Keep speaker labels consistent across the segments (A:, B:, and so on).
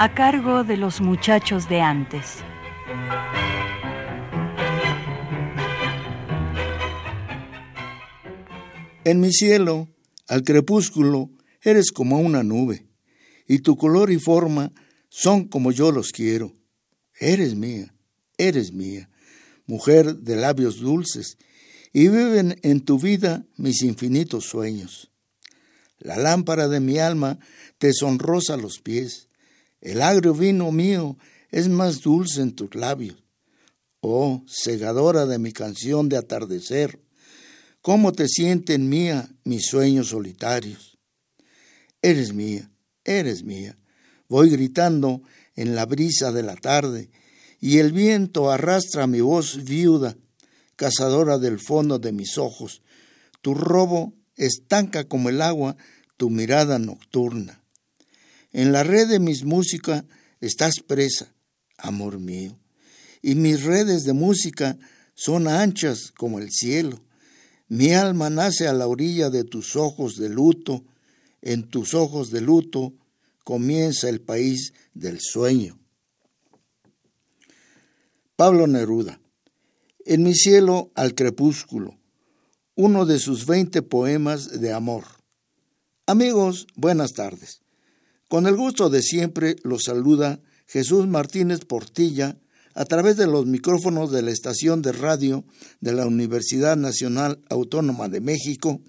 A: A cargo de los muchachos de antes.
B: En mi cielo, al crepúsculo, eres como una nube, y tu color y forma son como yo los quiero. Eres mía, eres mía, mujer de labios dulces, y viven en tu vida mis infinitos sueños. La lámpara de mi alma te sonrosa los pies, el agrio vino mío es más dulce en tus labios. Oh, segadora de mi canción de atardecer, cómo te sienten mía mis sueños solitarios. Eres mía, eres mía. Voy gritando en la brisa de la tarde, y el viento arrastra mi voz viuda, cazadora del fondo de mis ojos. Tu robo estanca como el agua tu mirada nocturna. En la red de mis música estás presa, amor mío, y mis redes de música son anchas como el cielo. Mi alma nace a la orilla de tus ojos de luto, en tus ojos de luto comienza el país del sueño. Pablo Neruda. En mi cielo al crepúsculo, uno de sus veinte poemas de amor. Amigos, buenas tardes. Con el gusto de siempre los saluda Jesús Martínez Portilla a través de los micrófonos de la estación de radio de la Universidad Nacional Autónoma de México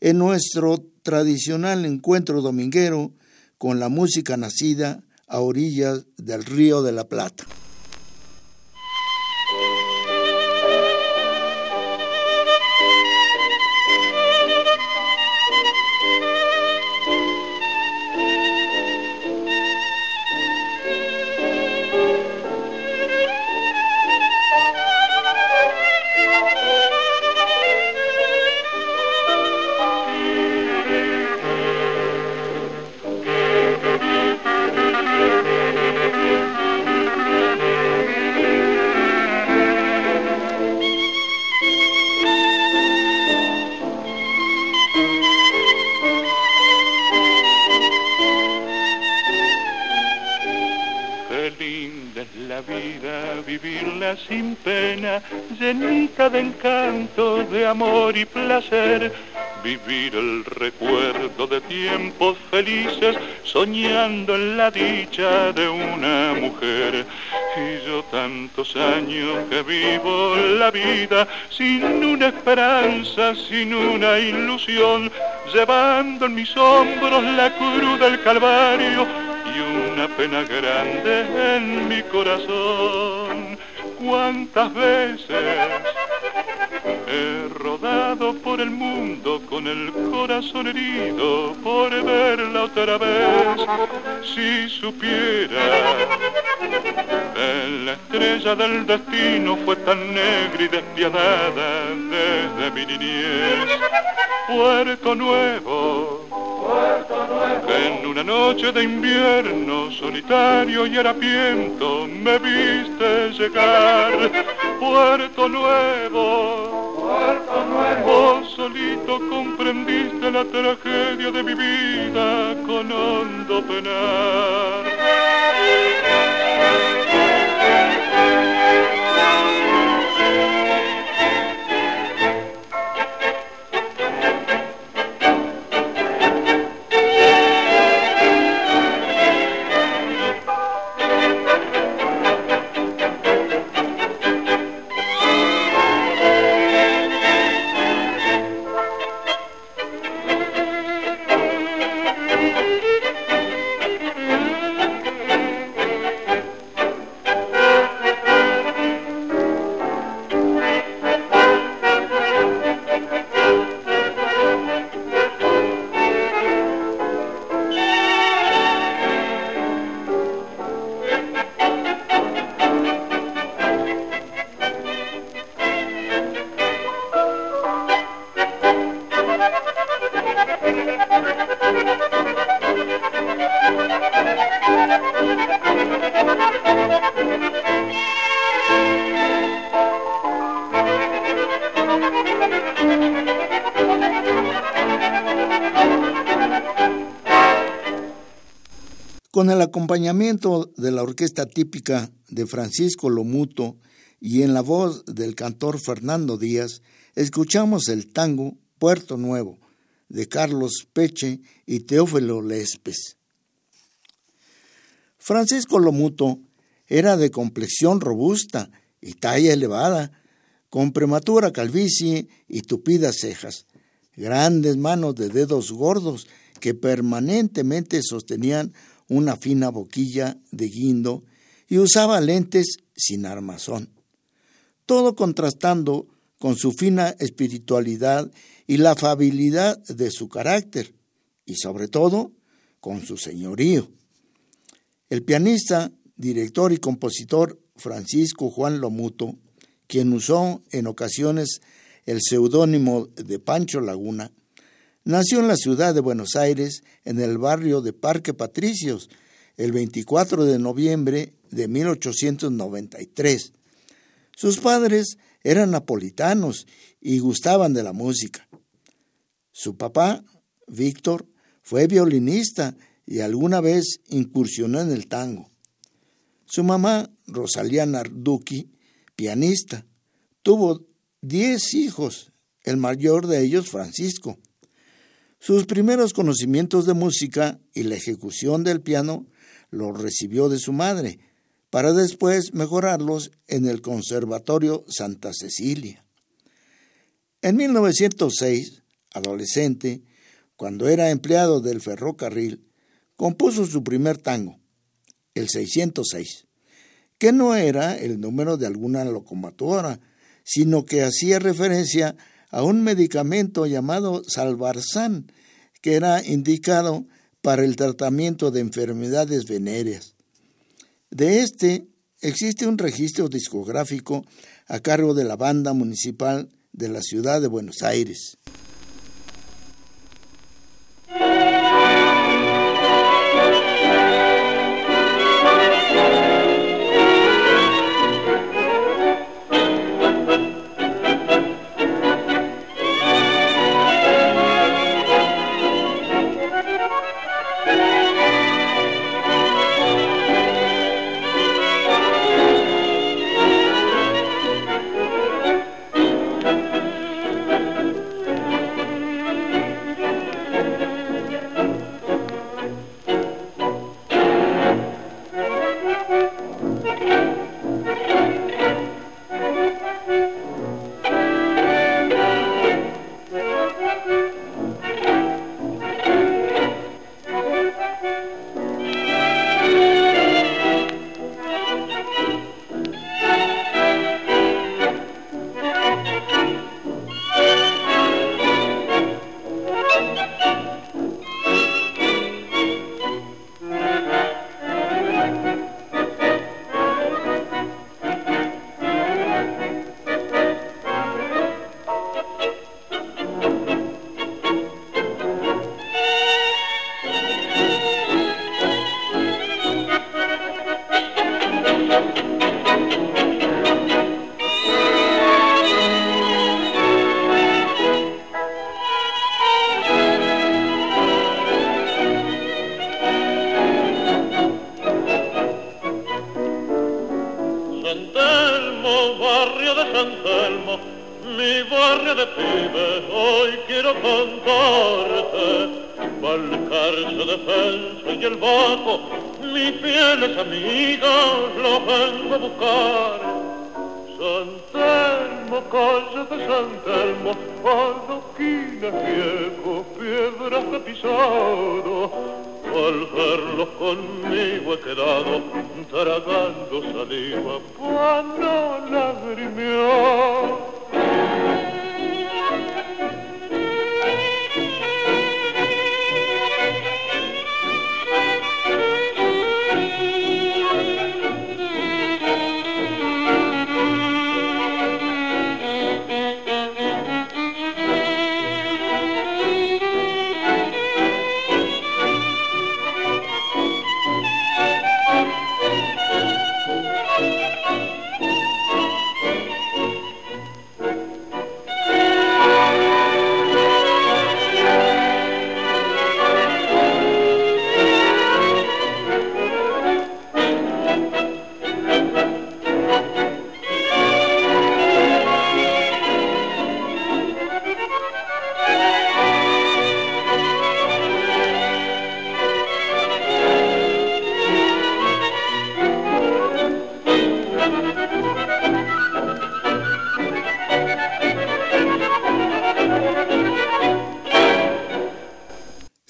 B: en nuestro tradicional encuentro dominguero con la música nacida a orillas del Río de la Plata.
C: Vivir el recuerdo de tiempos felices, soñando en la dicha de una mujer. Y yo tantos años que vivo la vida sin una esperanza, sin una ilusión, llevando en mis hombros la cruz del Calvario y una pena grande en mi corazón. ¿Cuántas veces He rodado por el mundo con el corazón herido por verla otra vez. Si supiera la estrella del destino fue tan negra y despiadada desde mi niñez. Puerto Nuevo. En una noche de invierno solitario y harapiento me viste llegar, Puerto Nuevo. Vos solito comprendiste la tragedia de mi vida con hondo penar.
B: Con el acompañamiento de la orquesta típica de Francisco Lomuto y en la voz del cantor Fernando Díaz, escuchamos el tango Puerto Nuevo de Carlos Peche y Teófilo Lespes. Francisco Lomuto era de complexión robusta y talla elevada, con prematura calvicie y tupidas cejas, grandes manos de dedos gordos que permanentemente sostenían una fina boquilla de guindo y usaba lentes sin armazón. Todo contrastando con su fina espiritualidad y la afabilidad de su carácter, y sobre todo con su señorío. El pianista, director y compositor Francisco Juan Lomuto, quien usó en ocasiones el seudónimo de Pancho Laguna, nació en la ciudad de Buenos Aires, en el barrio de Parque Patricios, el 24 de noviembre de 1893. Sus padres eran napolitanos y gustaban de la música. Su papá, Víctor, fue violinista y alguna vez incursionó en el tango. Su mamá, Rosalía Narducci, pianista, tuvo diez hijos, el mayor de ellos Francisco. Sus primeros conocimientos de música y la ejecución del piano los recibió de su madre, para después mejorarlos en el Conservatorio Santa Cecilia. En 1906, adolescente, cuando era empleado del ferrocarril, compuso su primer tango, el 606, que no era el número de alguna locomotora, sino que hacía referencia a un medicamento llamado Salvarsan, que era indicado para el tratamiento de enfermedades venéreas. De este existe un registro discográfico a cargo de la banda municipal de la ciudad de Buenos Aires. del bajo, mis fieles amigos los vengo a buscar. San Telmo, calle de San Telmo,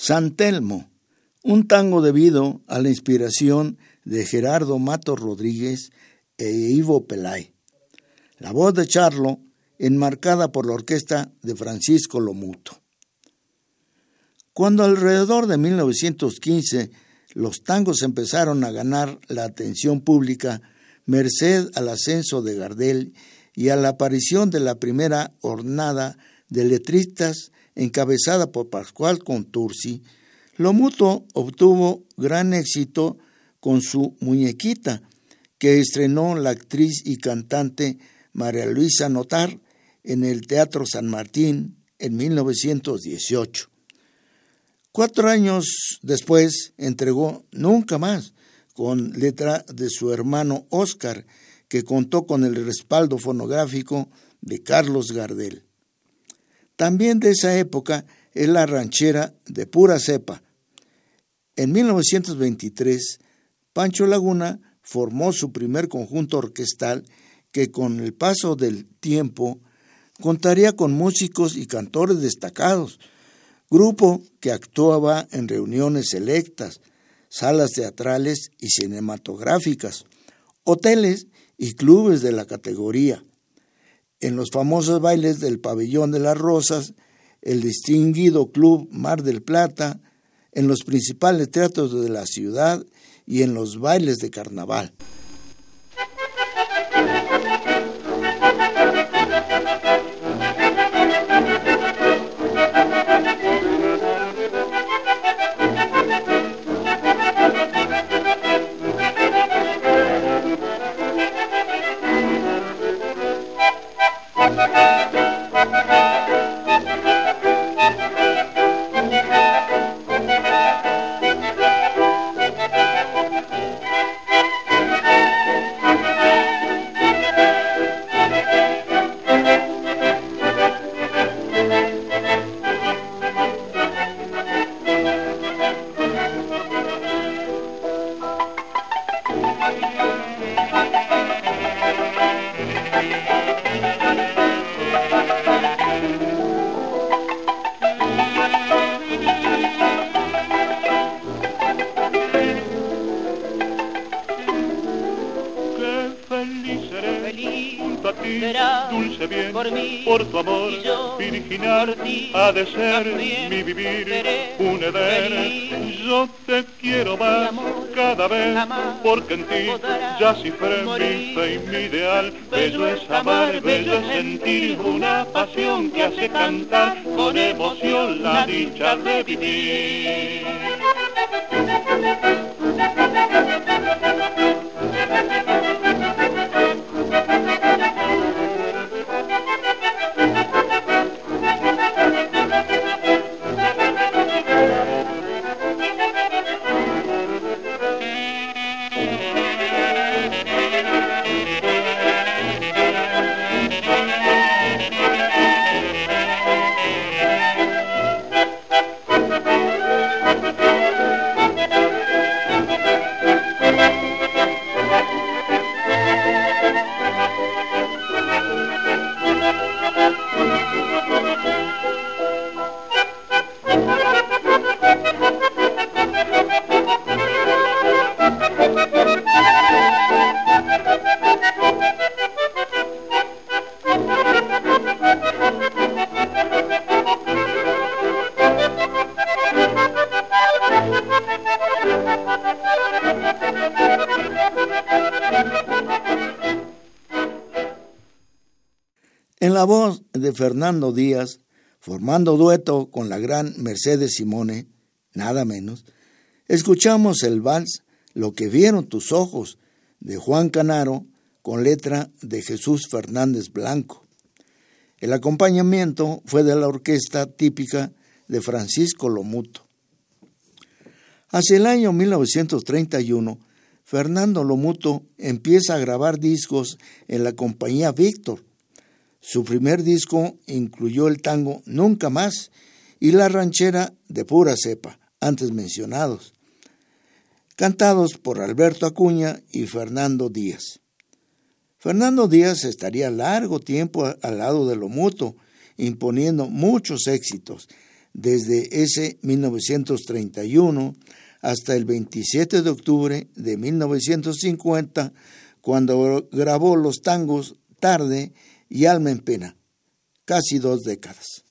B: San Telmo, un tango debido a la inspiración de Gerardo Mato Rodríguez e Ivo Pelay. La voz de Charlo, enmarcada por la orquesta de Francisco Lomuto. Cuando alrededor de 1915 los tangos empezaron a ganar la atención pública, merced al ascenso de Gardel y a la aparición de la primera hornada de letristas encabezada por Pascual Contursi, Lomuto obtuvo gran éxito con su muñequita, que estrenó la actriz y cantante María Luisa Notar en el Teatro San Martín en 1918. Cuatro años después entregó Nunca más, con letra de su hermano Oscar, que contó con el respaldo fonográfico de Carlos Gardel. También de esa época es la ranchera de pura cepa. En 1923, Pancho Laguna formó su primer conjunto orquestal que con el paso del tiempo contaría con músicos y cantores destacados, grupo que actuaba en reuniones selectas, salas teatrales y cinematográficas, hoteles y clubes de la categoría. En los famosos bailes del Pabellón de las Rosas, el distinguido Club Mar del Plata, en los principales teatros de la ciudad y en los bailes de carnaval.
D: Cantar con emoción la dicha de Fernando Díaz, formando dueto con la gran Mercedes Simone, nada menos, escuchamos el vals Lo que vieron tus ojos de Juan Canaro con letra de Jesús Fernández Blanco. El acompañamiento fue de la orquesta típica de Francisco Lomuto. Hacia el año 1931, Fernando Lomuto empieza a grabar discos en la compañía Víctor, su primer disco incluyó el tango Nunca más y la ranchera de pura cepa, antes mencionados, cantados por Alberto Acuña y Fernando Díaz. Fernando Díaz estaría largo tiempo al lado de lo mutuo, imponiendo muchos éxitos,
B: desde ese 1931 hasta el 27 de octubre de 1950, cuando grabó los tangos Tarde y Alma en Pena, casi dos décadas.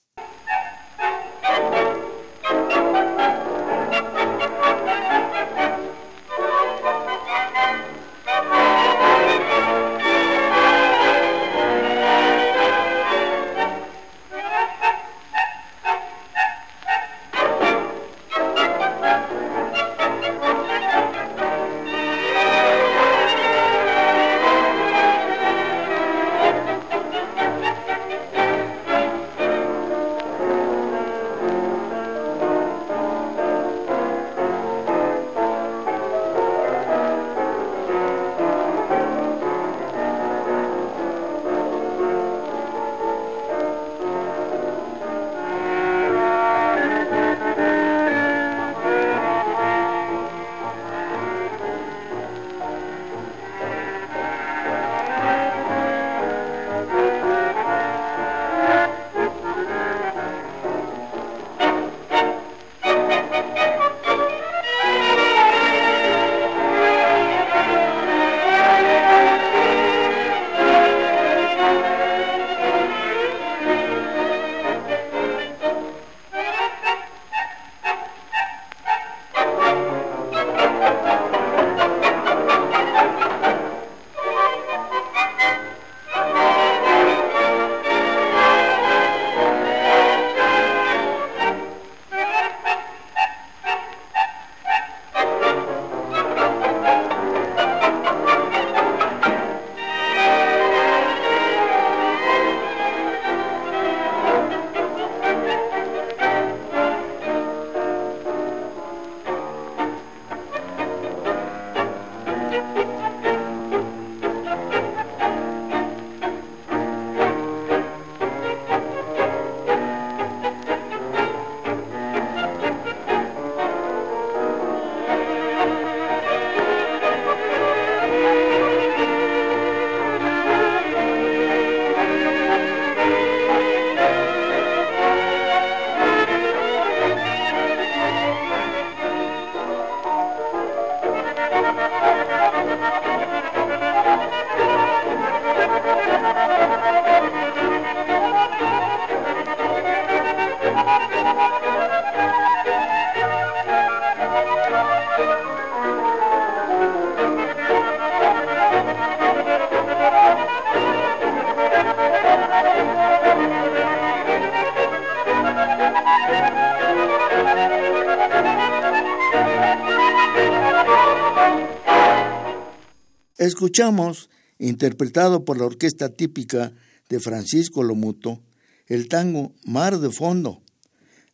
B: Escuchamos, interpretado por la orquesta típica de Francisco Lomuto, el tango Mar de Fondo,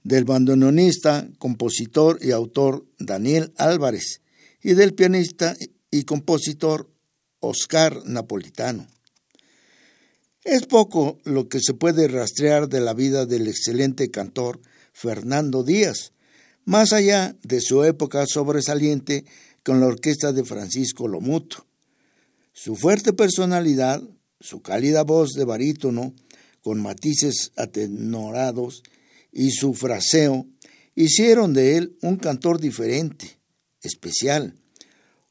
B: del bandoneonista, compositor y autor Daniel Álvarez y del pianista y compositor Oscar Napolitano. Es poco lo que se puede rastrear de la vida del excelente cantor Fernando Díaz, más allá de su época sobresaliente con la orquesta de Francisco Lomuto. Su fuerte personalidad, su cálida voz de barítono, con matices atenorados, y su fraseo, hicieron de él un cantor diferente, especial,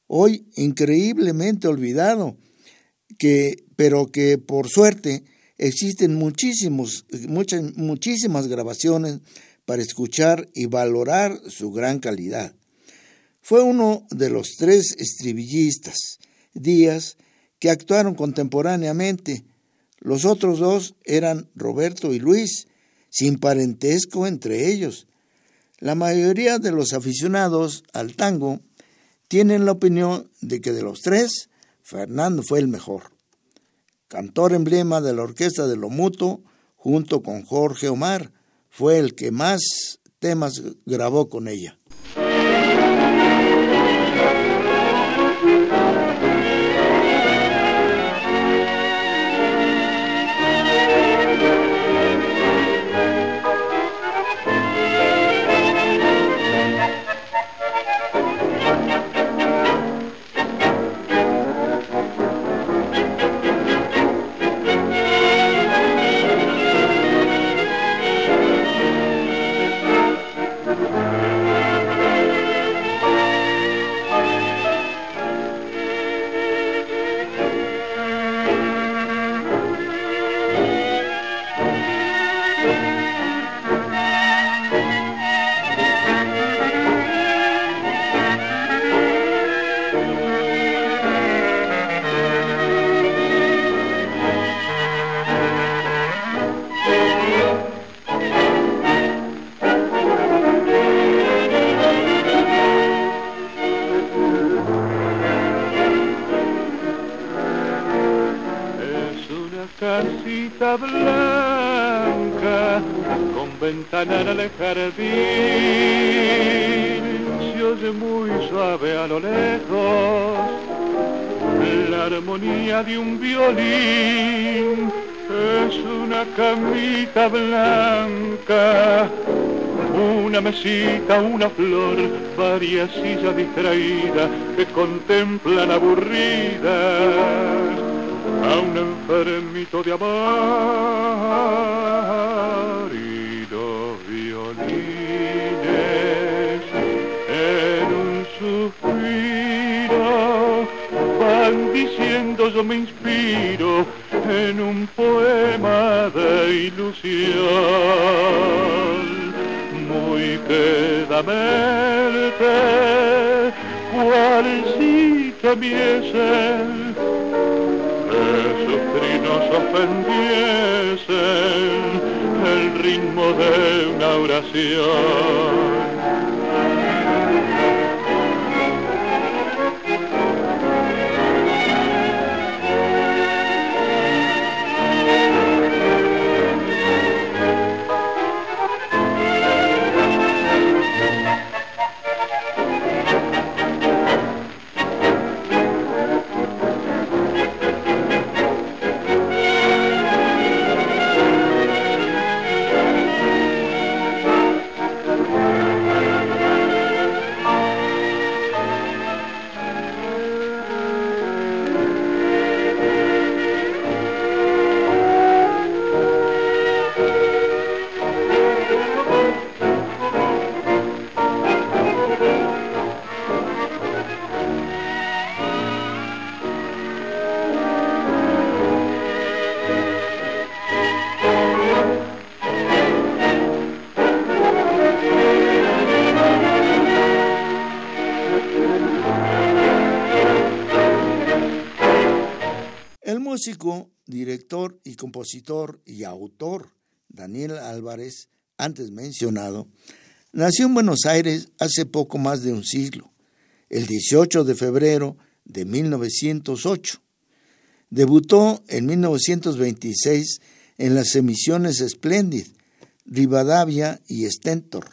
B: hoy increíblemente olvidado, que, pero que por suerte existen muchísimos, muchas, muchísimas grabaciones para escuchar y valorar su gran calidad. Fue uno de los tres estribillistas, Díaz, que actuaron contemporáneamente. Los otros dos eran Roberto y Luis, sin parentesco entre ellos. La mayoría de los aficionados al tango tienen la opinión de que de los tres, Fernando fue el mejor. Cantor emblema de la orquesta de lo mutuo, junto con Jorge Omar, fue el que más temas grabó con ella.
C: Armonía de un violín. Es una camita blanca una mesita, una flor, varias sillas distraídas que contemplan aburridas a un enfermito de amor yo me inspiro en un poema de ilusión muy quedamente cual si temiesen esos trinos ofendiesen el ritmo de una oración.
B: Director y compositor y autor Daniel Álvarez, antes mencionado, nació en Buenos Aires hace poco más de un siglo, el 18 de febrero de 1908. Debutó en 1926 en las emisiones Splendid, Rivadavia y Stentor.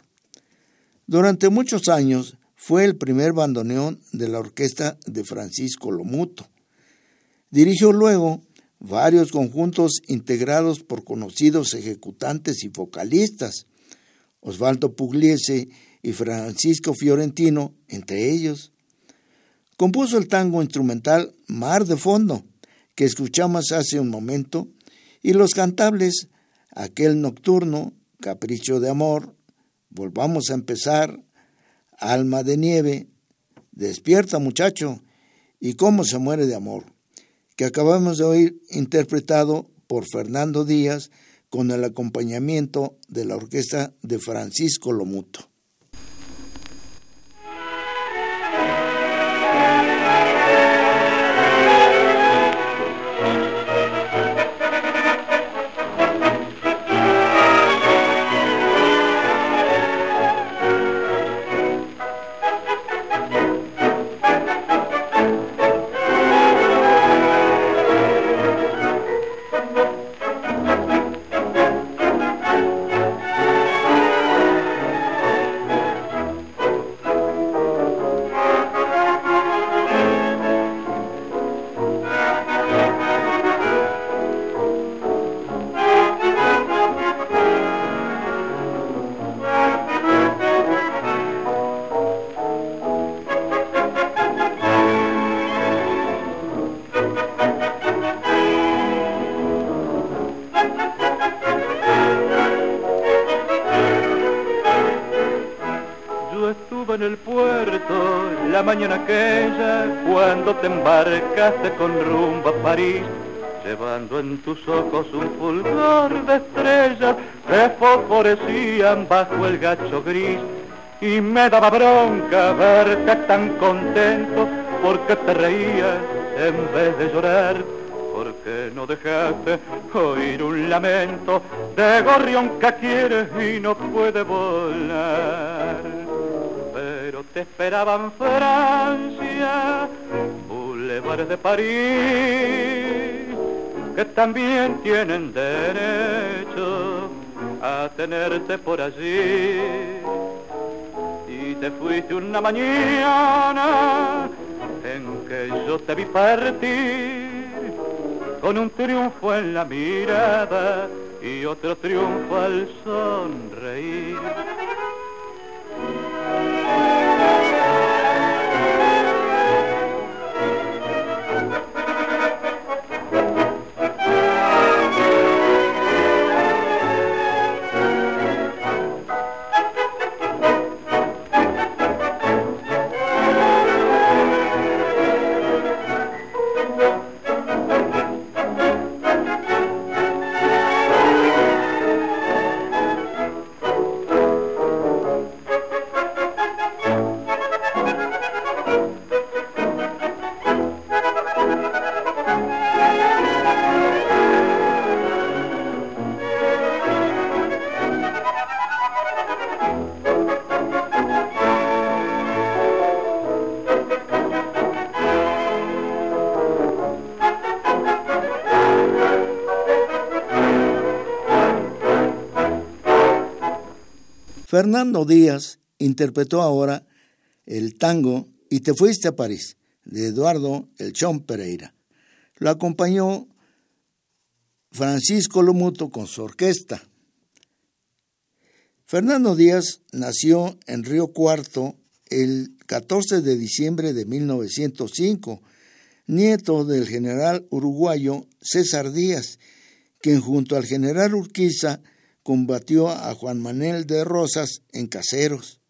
B: Durante muchos años fue el primer bandoneón de la orquesta de Francisco Lomuto. Dirigió luego varios conjuntos integrados por conocidos ejecutantes y vocalistas, Osvaldo Pugliese y Francisco Fiorentino, entre ellos. Compuso el tango instrumental Mar de Fondo, que escuchamos hace un momento, y los cantables Aquel Nocturno, Capricho de Amor, Volvamos a empezar, Alma de Nieve, Despierta muchacho, y Cómo se muere de amor que acabamos de oír interpretado por Fernando Díaz con el acompañamiento de la orquesta de Francisco Lomuto.
C: Con rumbo a París, llevando en tus ojos un fulgor de estrellas que fosforecían bajo el gacho gris. Y me daba bronca verte tan contento porque te reías en vez de llorar. Porque no dejaste oír un lamento de gorrión que quiere y no puede volar. Pero te esperaban Francia de París, que también tienen derecho a tenerte por allí. Y te fuiste una mañana en que yo te vi partir con un triunfo en la mirada y otro triunfo al sonreír.
B: Fernando Díaz interpretó ahora el tango Y te fuiste a París, de Eduardo El Chón Pereira. Lo acompañó Francisco Lomuto con su orquesta. Fernando Díaz nació en Río Cuarto el 14 de diciembre de 1905, nieto del general uruguayo César Díaz, quien junto al general Urquiza combatió a Juan Manuel de Rosas en Caseros.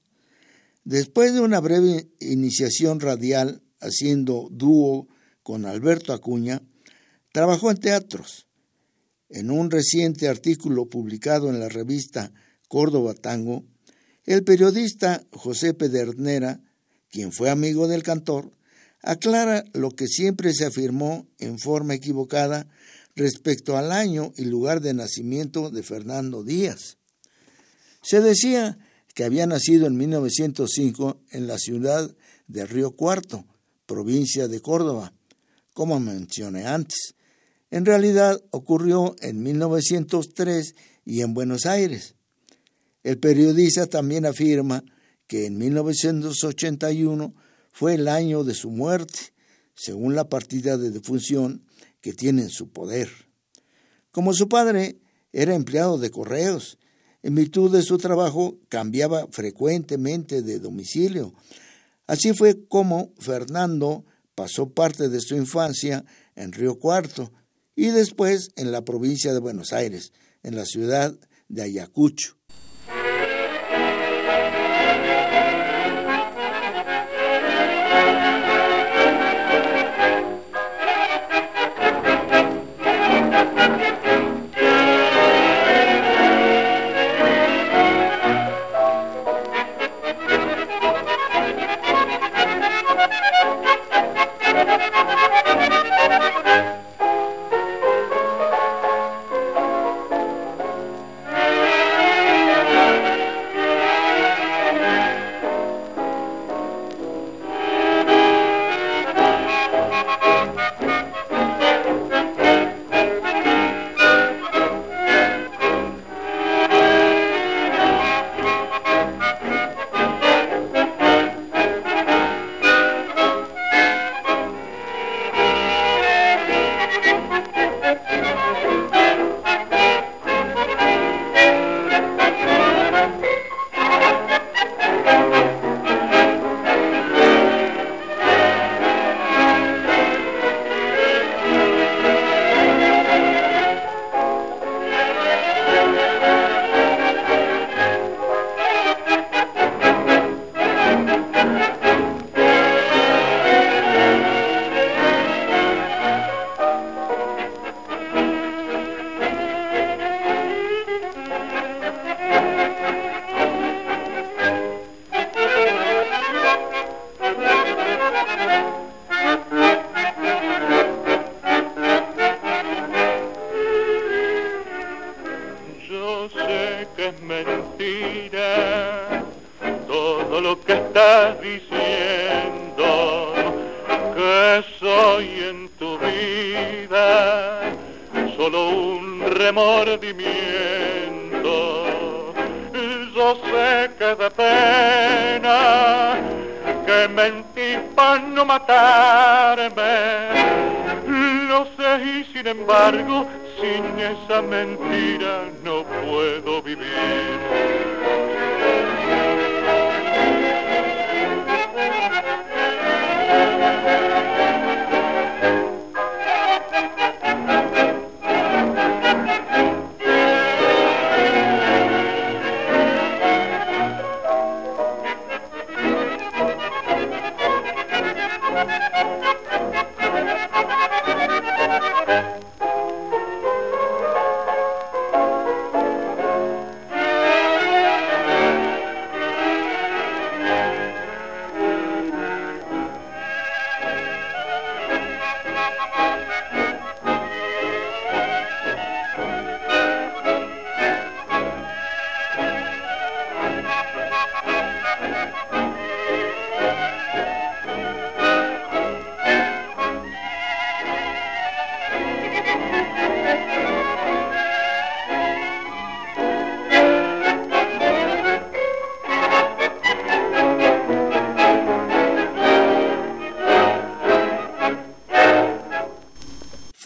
B: Después de una breve iniciación radial haciendo dúo con Alberto Acuña, trabajó en teatros. En un reciente artículo publicado en la revista Córdoba Tango, el periodista José Pedernera, quien fue amigo del cantor, aclara lo que siempre se afirmó en forma equivocada respecto al año y lugar de nacimiento de Fernando Díaz. Se decía que había nacido en 1905 en la ciudad de Río Cuarto, provincia de Córdoba, como mencioné antes. En realidad ocurrió en 1903 y en Buenos Aires. El periodista también afirma que en 1981 fue el año de su muerte, según la partida de defunción que tiene su poder. Como su padre era empleado de correos, en virtud de su trabajo cambiaba frecuentemente de domicilio. Así fue como Fernando pasó parte de su infancia en Río Cuarto y después en la provincia de Buenos Aires, en la ciudad de Ayacucho.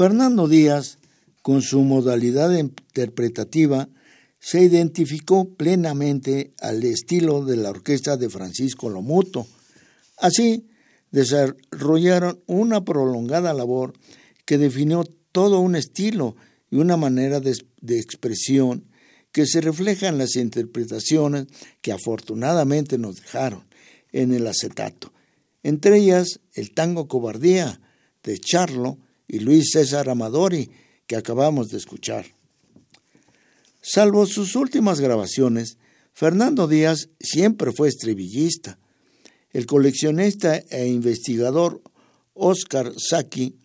B: Fernando Díaz, con su modalidad interpretativa, se identificó plenamente al estilo de la orquesta de Francisco Lomuto. Así, desarrollaron una prolongada labor que definió todo un estilo y una manera de, expresión que se refleja en las interpretaciones que afortunadamente nos dejaron en el acetato, entre ellas el tango Cobardía de Charlo, y Luis César Amadori, que acabamos de escuchar. Salvo sus últimas grabaciones, Fernando Díaz siempre fue estribillista. El coleccionista e investigador Oscar Saki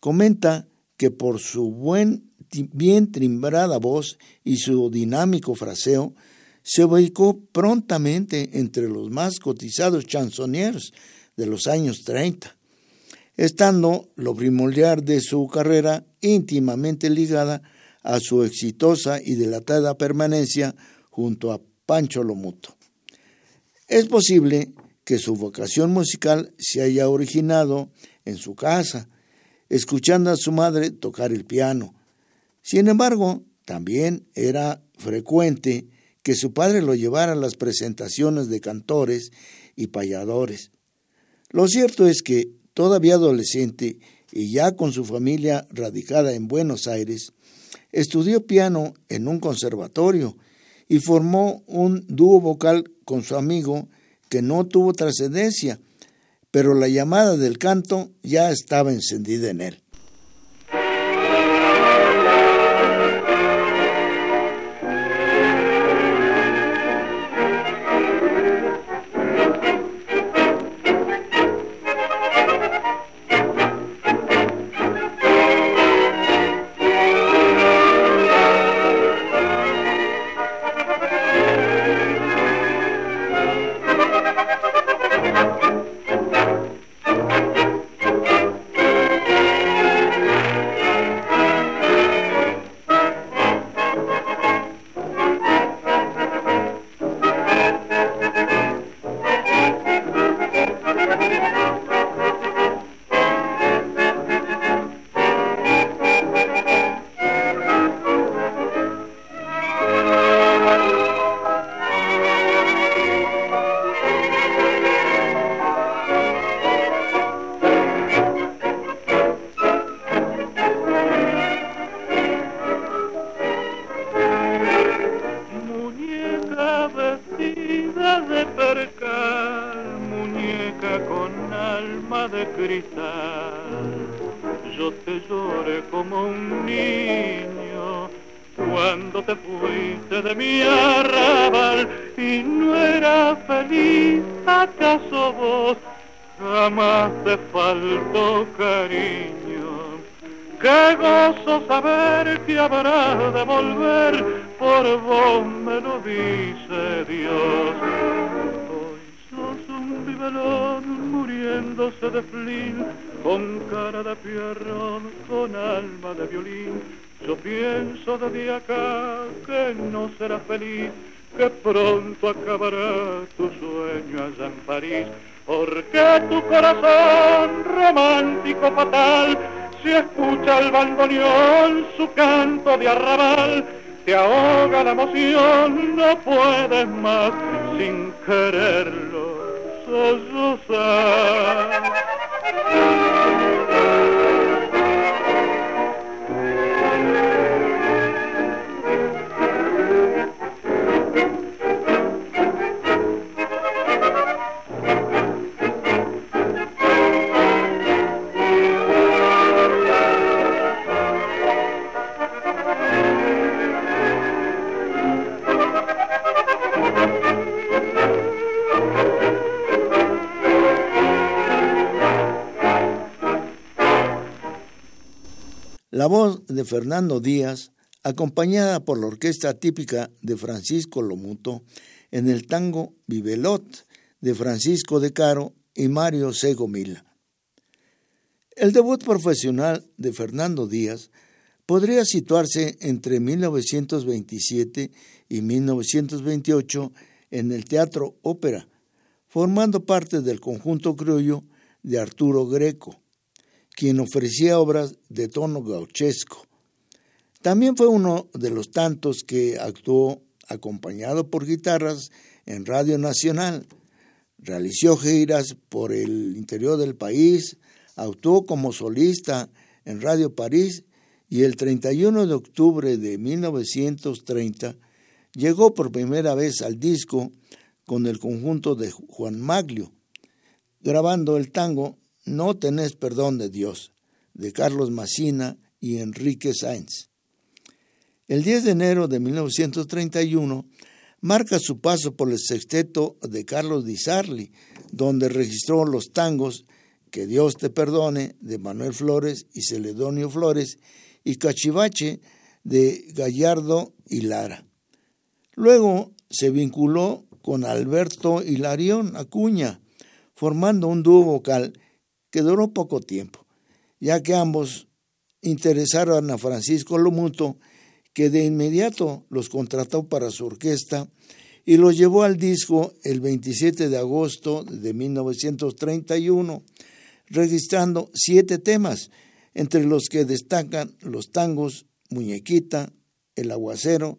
B: comenta que por su buen, bien timbrada voz y su dinámico fraseo, se ubicó prontamente entre los más cotizados chansonniers de los años 30 estando lo primordial de su carrera íntimamente ligada a su exitosa y delatada permanencia junto a Pancho Lomuto. Es posible que su vocación musical se haya originado en su casa, escuchando a su madre tocar el piano. Sin embargo, también era frecuente que su padre lo llevara a las presentaciones de cantores y payadores. Lo cierto es que todavía adolescente y ya con su familia radicada en Buenos Aires, estudió piano en un conservatorio y formó un dúo vocal con su amigo que no tuvo trascendencia, pero la llamada del canto ya estaba encendida en él.
C: que habrá de volver, por vos me lo dice Dios. Hoy sos un vivelón muriéndose de flin, con cara de pierrón, con alma de violín. Yo pienso desde acá que no serás feliz, que pronto acabará tu sueño allá en París, porque tu corazón romántico fatal si escucha el bandoneón su canto de arrabal, te ahoga la emoción, no puedes más sin quererlo sollozar.
B: La voz de Fernando Díaz, acompañada por la orquesta típica de Francisco Lomuto, en el tango Vivelot de Francisco de Caro y Mario Segomila. El debut profesional de Fernando Díaz podría situarse entre 1927 y 1928 en el Teatro Ópera, formando parte del conjunto criollo de Arturo Greco quien ofrecía obras de tono gauchesco. También fue uno de los tantos que actuó acompañado por guitarras en Radio Nacional. Realizó giras por el interior del país, actuó como solista en Radio París y el 31 de octubre de 1930 llegó por primera vez al disco con el conjunto de Juan Maglio, grabando el tango no tenés perdón de Dios, de Carlos Massina y Enrique Sainz. El 10 de enero de 1931 marca su paso por el sexteto de Carlos Di Sarli, donde registró los tangos Que Dios te perdone de Manuel Flores y Celedonio Flores y Cachivache de Gallardo y Lara. Luego se vinculó con Alberto Hilarión Acuña, formando un dúo vocal que duró poco tiempo, ya que ambos interesaron a Francisco Lomuto, que de inmediato los contrató para su orquesta y los llevó al disco el 27 de agosto de 1931, registrando siete temas, entre los que destacan los tangos Muñequita, El Aguacero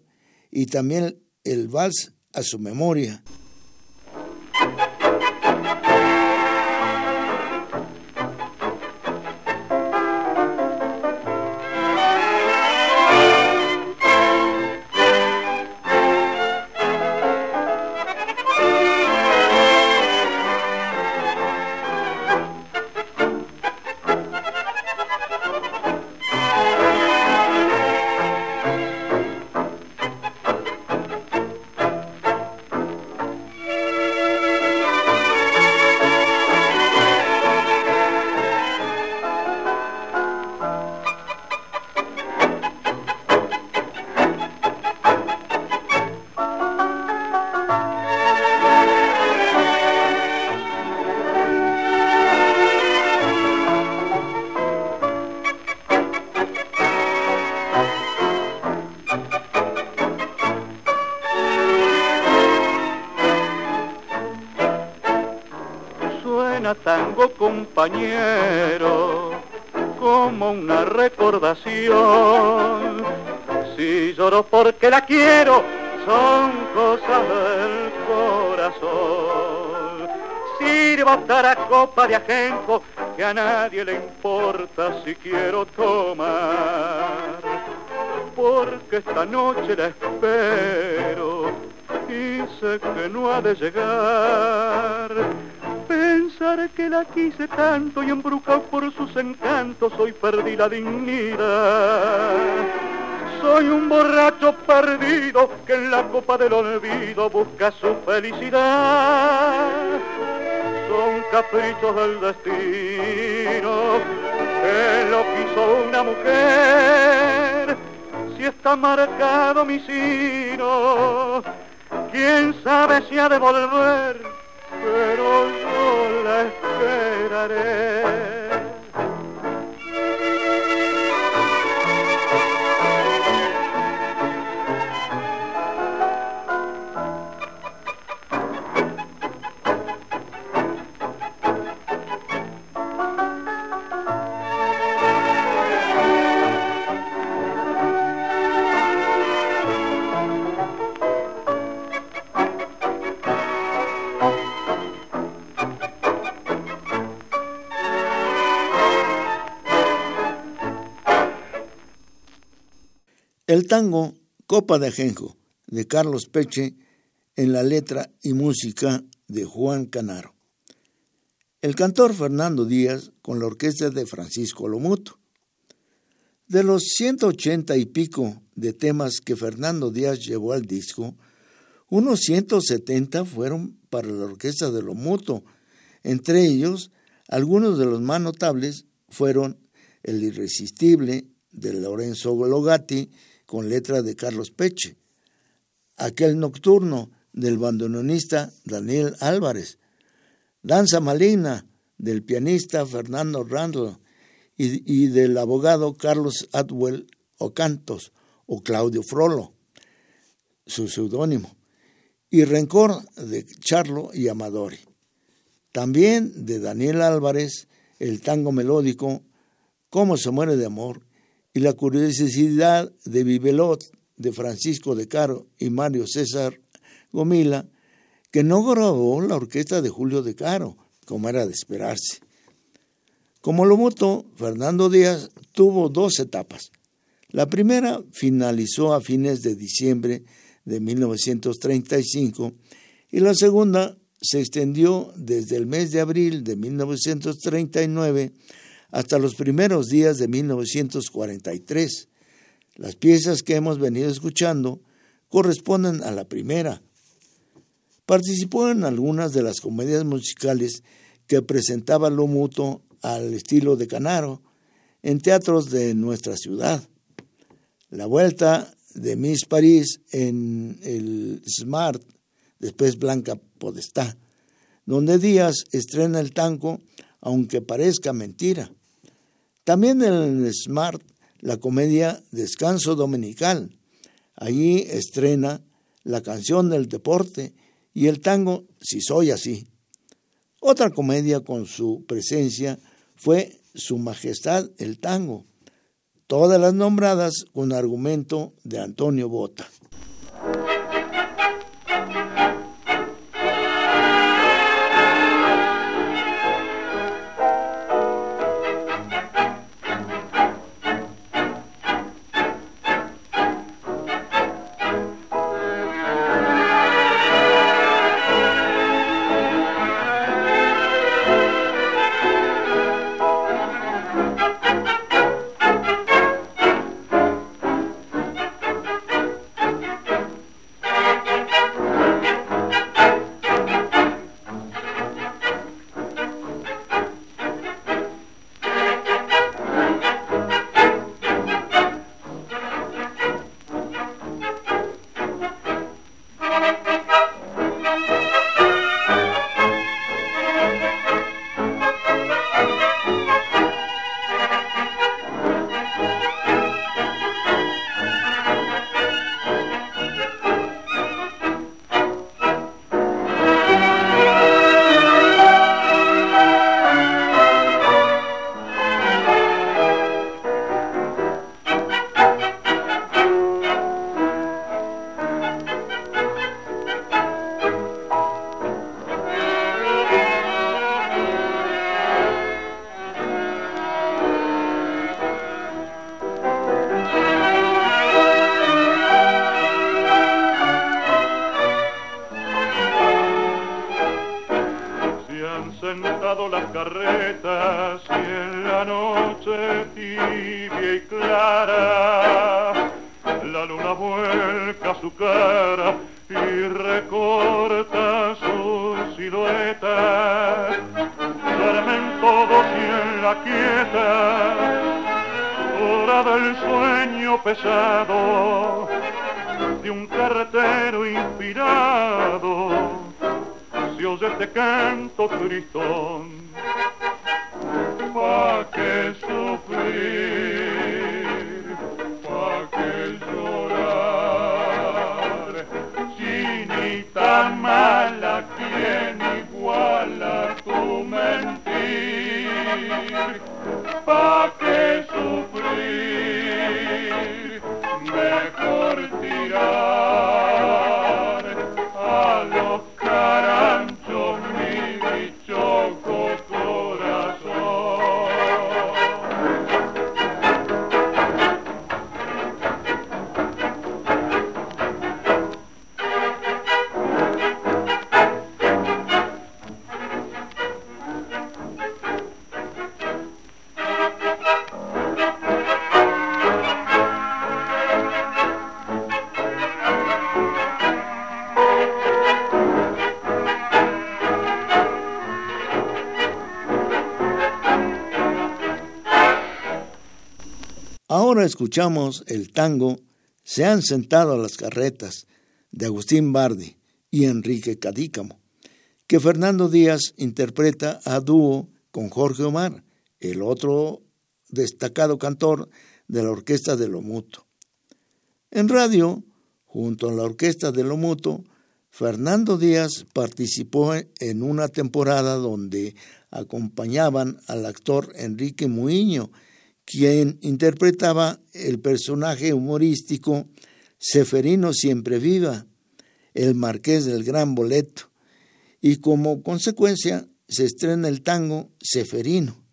B: y también el Vals a su memoria.
C: Compañero, como una recordación. Si lloro porque la quiero, son cosas del corazón. Sirva otra copa de ajenjo que a nadie le importa si quiero tomar. Porque esta noche la espero y sé que no ha de llegar Pensar que la quise tanto y embrujado por sus encantos hoy perdí la dignidad. Soy un borracho perdido que en la copa del olvido busca su felicidad. Son caprichos del destino que lo quiso una mujer. Si está marcado mi sino, quién sabe si ha de volver pero yo la esperaré.
B: El tango Copa de Ajenjo de Carlos Peche en la letra y música de Juan Canaro. El cantor Fernando Díaz con la orquesta de Francisco Lomuto. De los 180 y pico de temas que Fernando Díaz llevó al disco, unos 170 fueron para la orquesta de Lomuto. Entre ellos, algunos de los más notables fueron El Irresistible de Lorenzo Logatti con letra de Carlos Peche, Aquel Nocturno del bandoneonista Daniel Álvarez, Danza Maligna del pianista Fernando Randall y, del abogado Carlos Atwell Ocantos o Claudio Frollo, su seudónimo, y Rencor de Charlo y Amadori. También de Daniel Álvarez, el tango melódico Cómo se muere de amor y la curiosidad de Vivelot de Francisco de Caro y Mario César Gomila, que no grabó la orquesta de Julio de Caro, como era de esperarse. Como lo votó, Fernando Díaz tuvo dos etapas. La primera finalizó a fines de diciembre de 1935 y la segunda se extendió desde el mes de abril de 1939 hasta los primeros días de 1943. Las piezas que hemos venido escuchando corresponden a la primera. Participó en algunas de las comedias musicales que presentaba Lomuto al estilo de Canaro en teatros de nuestra ciudad. La vuelta de Miss París en el Smart, después Blanca Podestá, donde Díaz estrena el tango aunque parezca mentira. También en el Smart la comedia Descanso Dominical. Allí estrena la canción del deporte y el tango Si Soy Así. Otra comedia con su presencia fue Su Majestad el Tango, todas las nombradas con argumento de Antonio Bota. Escuchamos el tango Se han sentado a las carretas de Agustín Bardi y Enrique Cadícamo, que Fernando Díaz interpreta a dúo con Jorge Omar, el otro destacado cantor de la orquesta de Lomuto. En radio, junto a la orquesta de Lomuto, Fernando Díaz participó en una temporada donde acompañaban al actor Enrique Muiño, quien interpretaba el personaje humorístico Seferino Siempre Viva, el marqués del Gran Boleto, y como consecuencia se estrena el tango Seferino.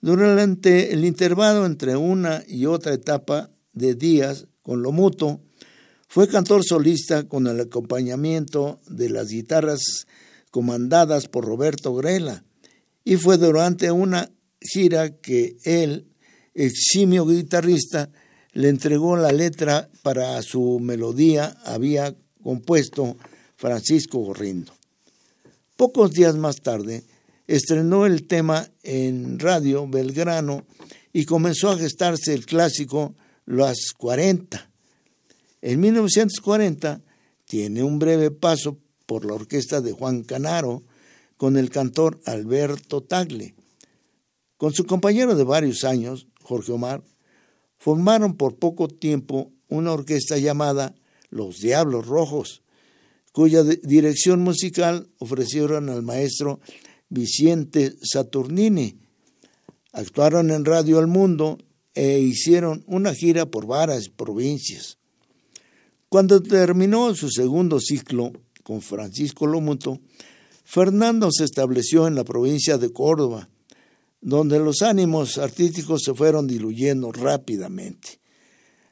B: Durante el intervalo entre una y otra etapa de Díaz con lo mutuo, fue cantor solista con el acompañamiento de las guitarras comandadas por Roberto Grela y fue durante una gira que él, eximio guitarrista, le entregó la letra para su melodía había compuesto Francisco Gorrindo. Pocos días más tarde estrenó el tema en Radio Belgrano y comenzó a gestarse el clásico Las 40 en 1940 tiene un breve paso por la orquesta de Juan Canaro con el cantor Alberto Tagle. Con su compañero de varios años, Jorge Omar, formaron por poco tiempo una orquesta llamada Los Diablos Rojos, cuya dirección musical ofrecieron al maestro Vicente Saturnini. Actuaron en Radio El Mundo e hicieron una gira por varias provincias. Cuando terminó su segundo ciclo con Francisco Lomuto, Fernando se estableció en la provincia de Córdoba, donde los ánimos artísticos se fueron diluyendo rápidamente.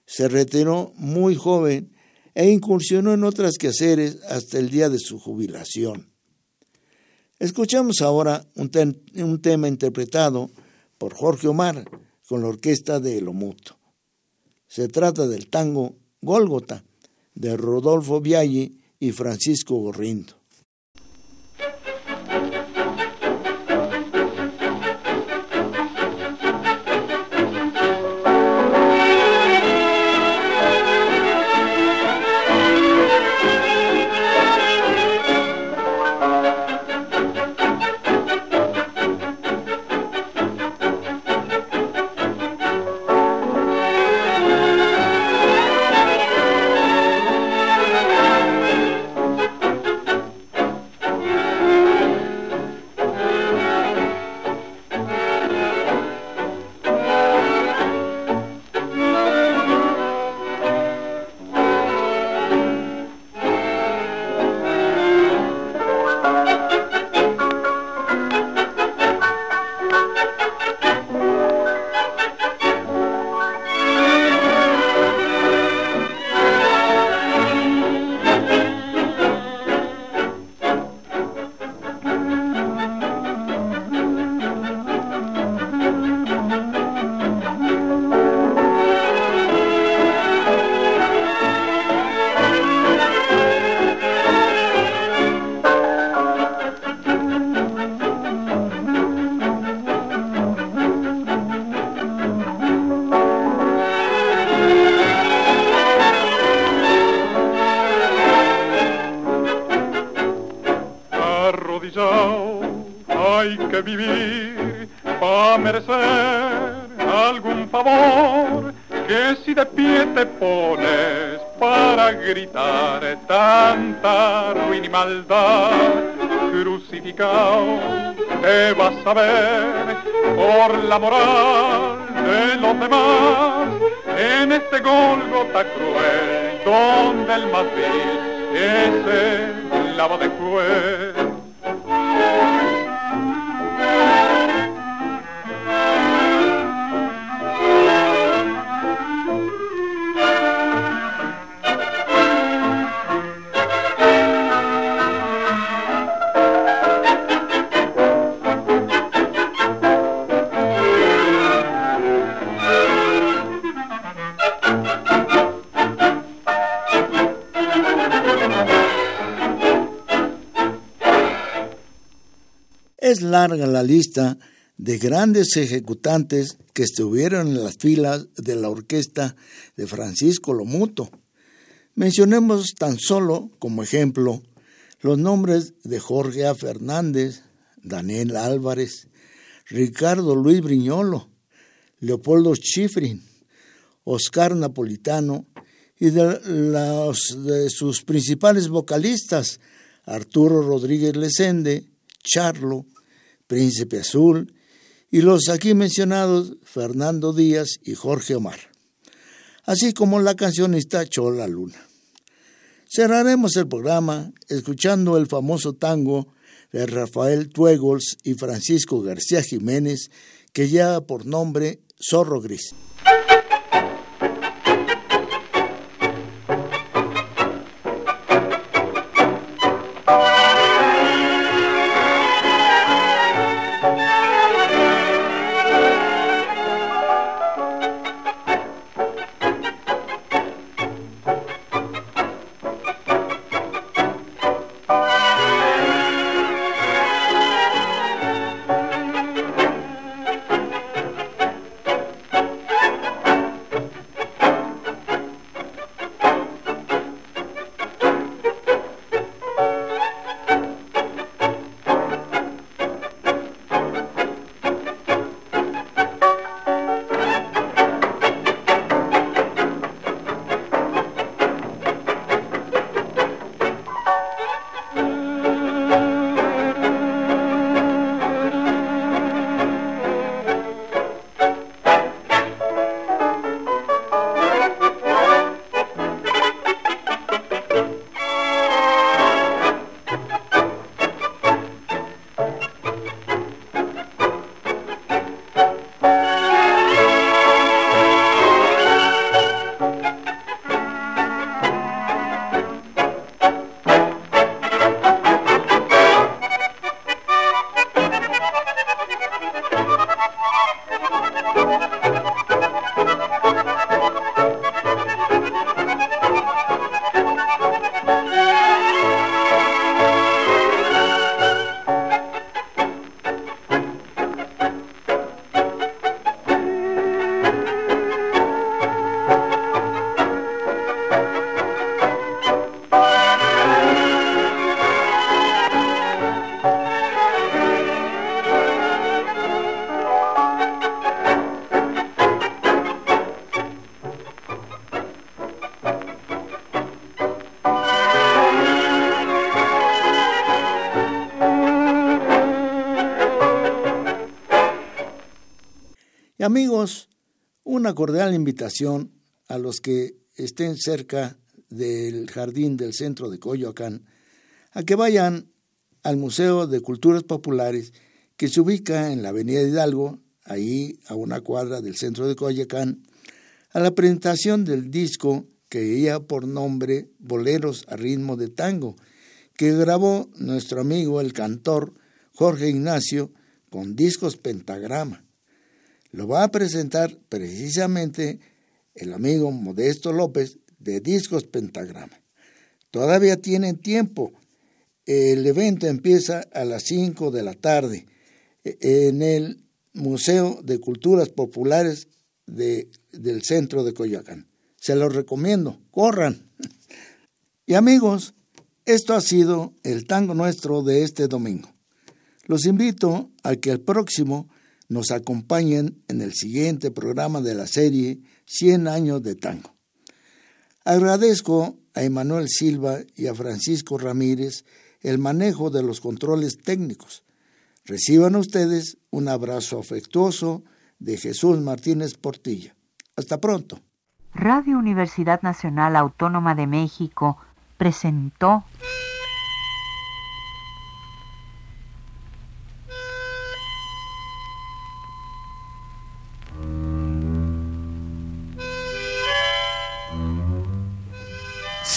B: Se retiró muy joven e incursionó en otras quehaceres hasta el día de su jubilación. Escuchamos ahora un, tema interpretado por Jorge Omar con la orquesta de Lomuto. Se trata del tango Gólgota, de Rodolfo Viaggi y Francisco Gorrindo. La lista de grandes ejecutantes que estuvieron en las filas de la orquesta de Francisco Lomuto. Mencionemos tan solo como ejemplo los nombres de Jorge A. Fernández, Daniel Álvarez, Ricardo Luis Briñolo, Leopoldo Chifrin, Oscar Napolitano y de, de sus principales vocalistas, Arturo Rodríguez Lesende, Charlo, Príncipe Azul y los aquí mencionados Fernando Díaz y Jorge Omar, así como la cancionista Chola Luna. Cerraremos el programa escuchando el famoso tango de Rafael Tuegols y Francisco García Jiménez que lleva por nombre Zorro Gris. Cordial invitación a los que estén cerca del jardín del centro de Coyoacán a que vayan al Museo de Culturas Populares que se ubica en la Avenida Hidalgo, ahí a una cuadra del centro de Coyoacán, a la presentación del disco que lleva por nombre Boleros a ritmo de tango, que grabó nuestro amigo el cantor Jorge Ignacio con discos pentagrama. Lo va a presentar precisamente el amigo Modesto López de Discos Pentagrama. Todavía tienen tiempo. El evento empieza a las 5 de la tarde en el Museo de Culturas Populares de, del centro de Coyoacán. Se los recomiendo, corran. Y amigos, esto ha sido el tango nuestro de este domingo. Los invito a que el próximo nos acompañen en el siguiente programa de la serie 100 años de tango. Agradezco a Emanuel Silva y a Francisco Ramírez el manejo de los controles técnicos. Reciban ustedes un abrazo afectuoso de Jesús Martínez Portilla. Hasta pronto.
A: Radio Universidad Nacional Autónoma de México presentó